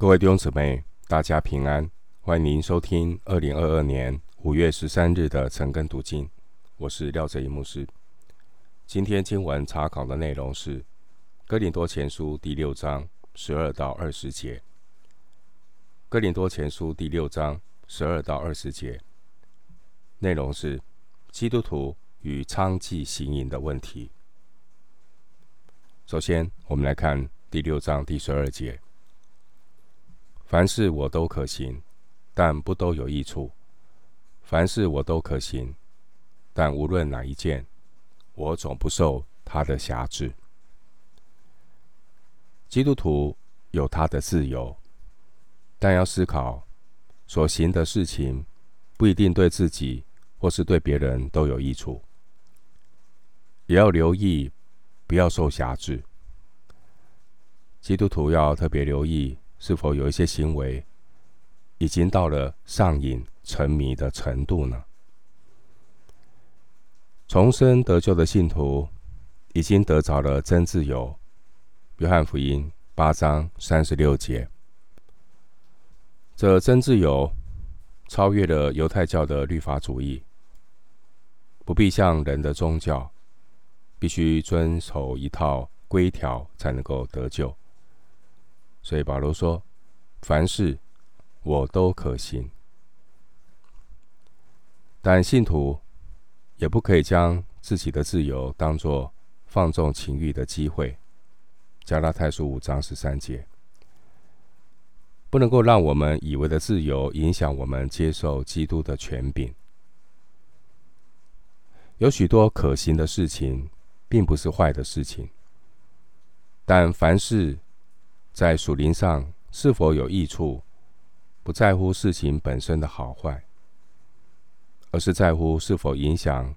各位弟兄姊妹，大家平安！欢迎您收听二零二二年五月十三日的晨更读经。我是廖哲一牧师。今天经文查考的内容是《哥林多前书》第六章十二到二十节。《哥林多前书》第六章十二到二十节内容是基督徒与娼妓行淫的问题。首先，我们来看第六章第十二节。凡事我都可行，但不都有益处；凡事我都可行，但无论哪一件，我总不受他的辖制。基督徒有他的自由，但要思考所行的事情不一定对自己或是对别人都有益处，也要留意不要受辖制。基督徒要特别留意。是否有一些行为已经到了上瘾、沉迷的程度呢？重生得救的信徒已经得着了真自由。约翰福音八章三十六节，这真自由超越了犹太教的律法主义，不必像人的宗教，必须遵守一套规条才能够得救。所以保罗说：“凡事我都可行，但信徒也不可以将自己的自由当作放纵情欲的机会。”加拉太书五章十三节，不能够让我们以为的自由影响我们接受基督的权柄。有许多可行的事情，并不是坏的事情，但凡事。在属灵上是否有益处，不在乎事情本身的好坏，而是在乎是否影响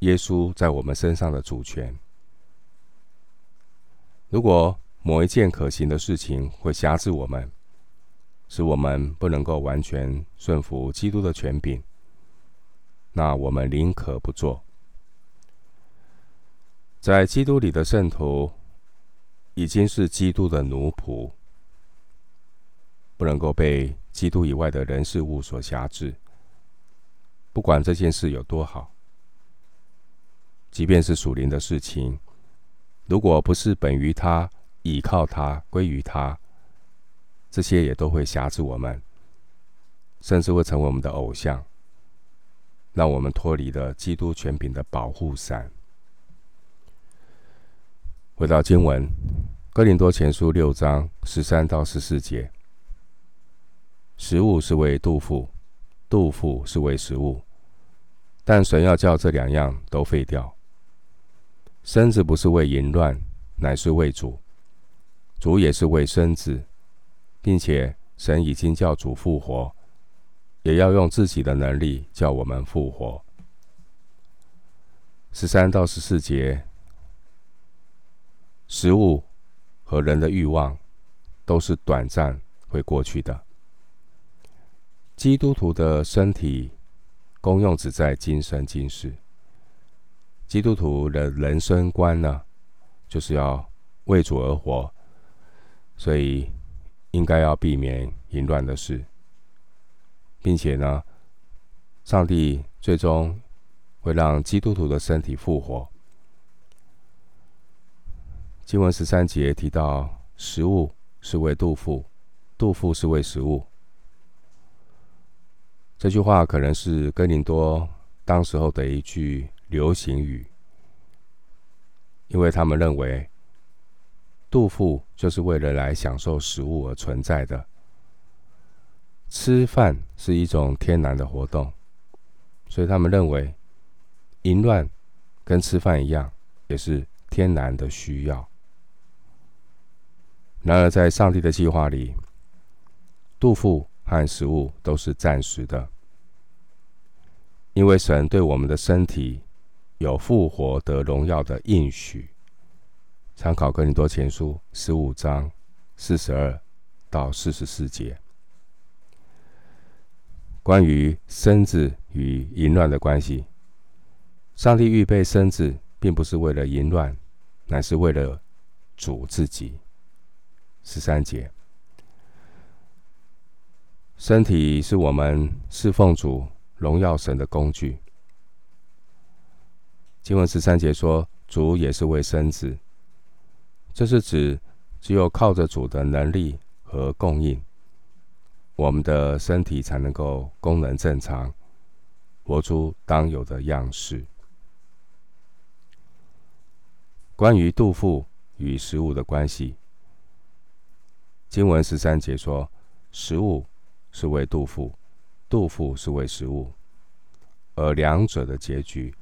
耶稣在我们身上的主权。如果某一件可行的事情会辖制我们，使我们不能够完全顺服基督的权柄，那我们宁可不做。在基督里的圣徒。已经是基督的奴仆，不能够被基督以外的人事物所辖制。不管这件事有多好，即便是属灵的事情，如果不是本于他、倚靠他、归于他，这些也都会辖制我们，甚至会成为我们的偶像，让我们脱离了基督权柄的保护伞。回到经文，《哥林多前书》六章十三到十四节：食物是为肚腹，肚腹是为食物，但神要叫这两样都废掉。身子不是为淫乱，乃是为主；主也是为身子，并且神已经叫主复活，也要用自己的能力叫我们复活。十三到十四节。食物和人的欲望都是短暂会过去的。基督徒的身体功用只在今生今世。基督徒的人生观呢，就是要为主而活，所以应该要避免淫乱的事，并且呢，上帝最终会让基督徒的身体复活。经文十三节提到，食物是为杜甫，杜甫是为食物。这句话可能是哥林多当时候的一句流行语，因为他们认为杜甫就是为了来享受食物而存在的。吃饭是一种天然的活动，所以他们认为淫乱跟吃饭一样，也是天然的需要。然而，在上帝的计划里，肚腹和食物都是暂时的，因为神对我们的身体有复活得荣耀的应许。参考哥林多前书十五章四十二到四十四节，关于身子与淫乱的关系，上帝预备身子，并不是为了淫乱，乃是为了主自己。十三节，身体是我们侍奉主、荣耀神的工具。经文十三节说：“主也是为身子。”这是指只有靠着主的能力和供应，我们的身体才能够功能正常，活出当有的样式。关于肚腹与食物的关系，经文十三节说：“食物是为肚腹，肚腹是为食物，而两者的结局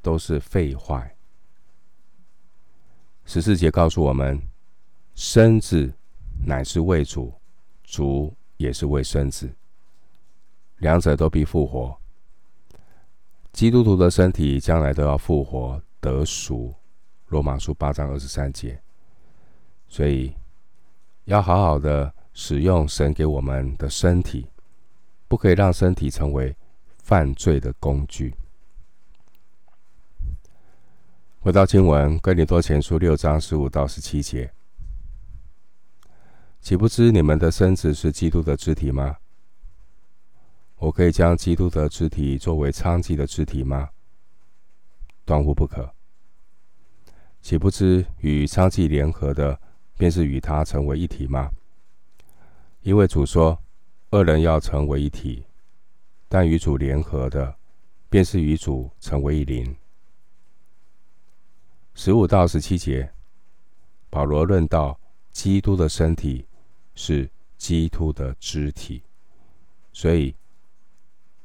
都是废坏。”十四节告诉我们，身子乃是为主，主也是为身子，两者都必复活。基督徒的身体将来都要复活得赎。罗马书八章二十三节，所以要好好的使用神给我们的身体，不可以让身体成为犯罪的工具。回到经文，哥林多前书六章十五到十七节，岂不知你们的身子是基督的肢体吗？我可以将基督的肢体作为娼妓的肢体吗？断乎不可。岂不知与娼妓联合的，便是与他成为一体吗？因为主说，二人要成为一体，但与主联合的，便是与主成为一灵。十五到十七节，保罗论到基督的身体是基督的肢体，所以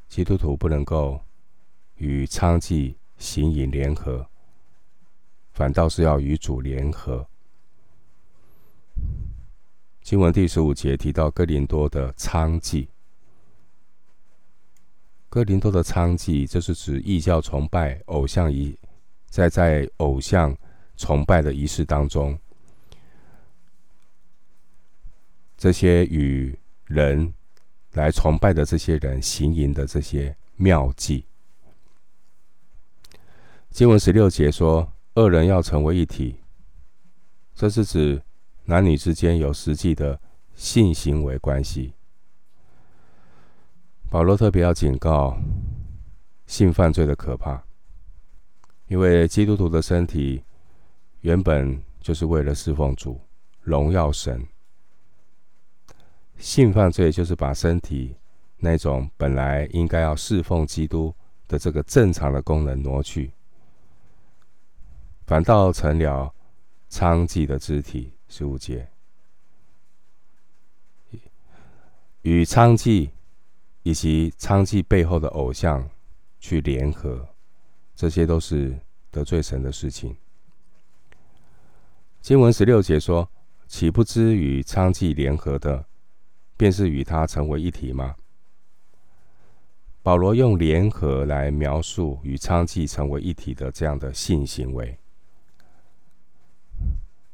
基督徒不能够与娼妓行淫联合，反倒是要与主联合。经文第十五节提到哥林多的娼妓，哥林多的娼妓，这是指异教崇拜偶像仪。在在偶像崇拜的仪式当中，这些与人来崇拜的这些人行淫的这些妙计，经文十六节说，二人要成为一体，这是指男女之间有实际的性行为关系。保罗特别要警告性犯罪的可怕。因为基督徒的身体原本就是为了侍奉主、荣耀神，性犯罪就是把身体那种本来应该要侍奉基督的这个正常的功能挪去，反倒成了娼妓的肢体。十五节，与娼妓以及娼妓背后的偶像去联合。这些都是得罪神的事情。经文十六节说：“岂不知与娼妓联合的，便是与他成为一体吗？”保罗用联合来描述与娼妓成为一体的这样的性行为。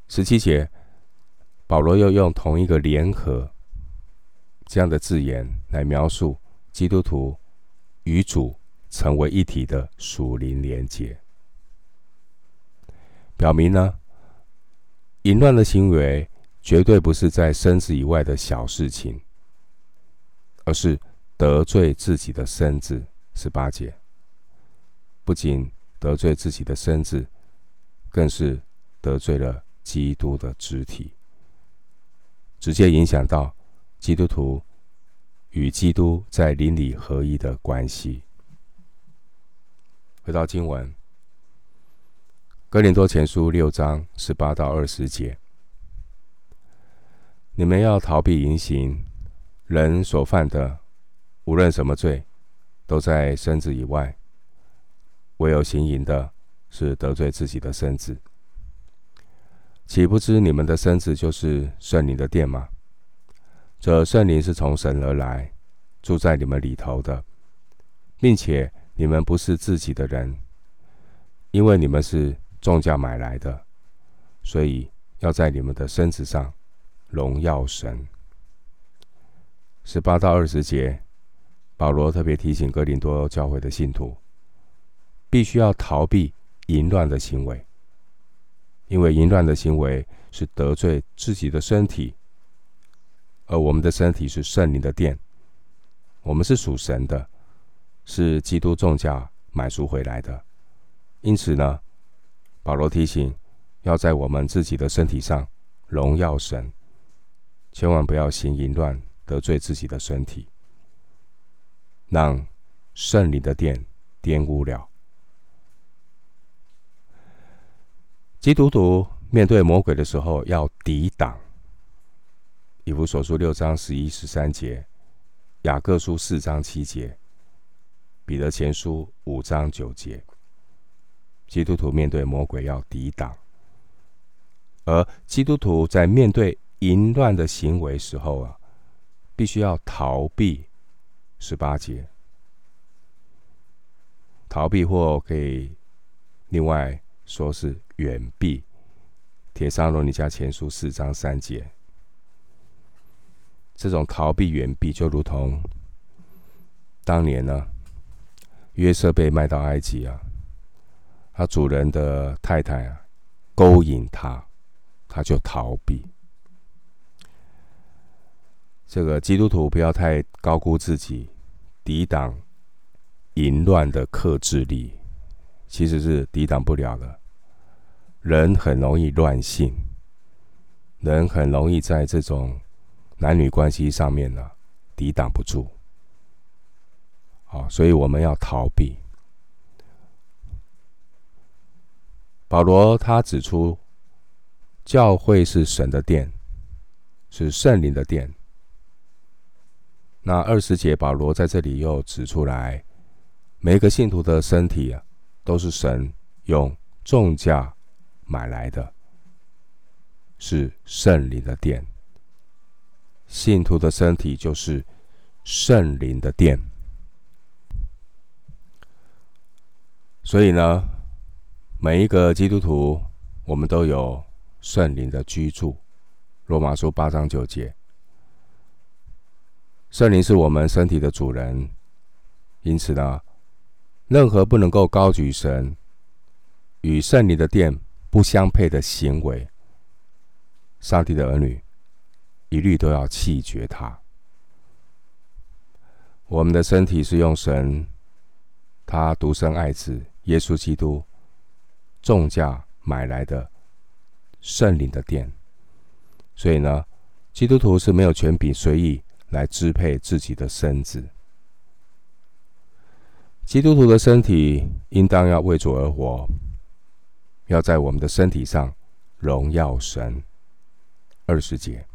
十七节，保罗又用同一个联合这样的字眼来描述基督徒与主。成为一体的属灵连结，表明呢，淫乱的行为绝对不是在身子以外的小事情，而是得罪自己的身子。十八节，不仅得罪自己的身子，更是得罪了基督的肢体，直接影响到基督徒与基督在灵里合一的关系。回到经文，《哥林多前书》六章十八到二十节，你们要逃避淫行，人所犯的，无论什么罪，都在身子以外；唯有行淫的，是得罪自己的身子。岂不知你们的身子就是圣灵的殿吗？这圣灵是从神而来，住在你们里头的，并且。你们不是自己的人，因为你们是重价买来的，所以要在你们的身子上荣耀神。十八到二十节，保罗特别提醒哥林多教会的信徒，必须要逃避淫乱的行为，因为淫乱的行为是得罪自己的身体，而我们的身体是圣灵的殿，我们是属神的，是基督重价买赎回来的。因此呢，保罗提醒，要在我们自己的身体上荣耀神，千万不要行淫乱，得罪自己的身体，让圣灵的殿玷污了。基督徒面对魔鬼的时候，要抵挡。以弗所书六章十一、十三节，雅各书四章七节，彼得前书五章九节。基督徒面对魔鬼要抵挡，而基督徒在面对淫乱的行为时候啊，必须要逃避。十八节，逃避或可以另外说是远避。帖撒罗尼迦前书四章三节。这种逃避远避，就如同当年呢，约瑟被卖到埃及啊，他主人的太太啊勾引他，他就逃避。这个基督徒不要太高估自己，抵挡淫乱的克制力，其实是抵挡不了的。人很容易乱性，人很容易在这种。男女关系上面呢，抵挡不住，好，所以我们要逃避。保罗他指出，教会是神的殿，是圣灵的殿。那二十节，保罗在这里又指出来，每个信徒的身体啊，都是神用重价买来的，是圣灵的殿。信徒的身体就是圣灵的殿，所以呢，每一个基督徒，我们都有圣灵的居住。罗马书八章九节，圣灵是我们身体的主人，因此呢，任何不能够高举神与圣灵的殿不相配的行为，上帝的儿女。一律都要弃绝它。我们的身体是用神他独生爱子耶稣基督重价买来的圣灵的殿，所以呢，基督徒是没有权柄随意来支配自己的身子。基督徒的身体应当要为主而活，要在我们的身体上荣耀神。二十节。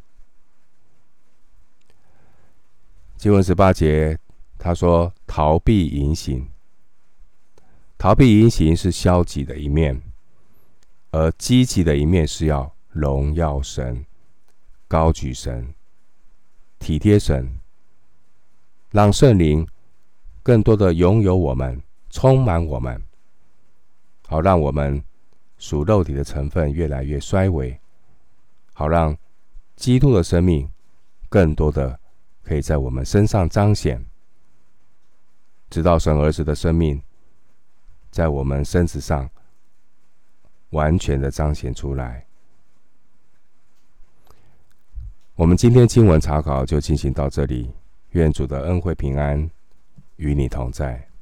经文十八节，他说：“逃避淫行，逃避淫行是消极的一面，而积极的一面是要荣耀神、高举神、体贴神，让圣灵更多的拥有我们、充满我们，好让我们属肉体的成分越来越衰微，好让基督的生命更多的。”可以在我们身上彰显，直到神儿子的生命在我们身子上完全的彰显出来。我们今天经文查考就进行到这里，愿主的恩惠平安与你同在。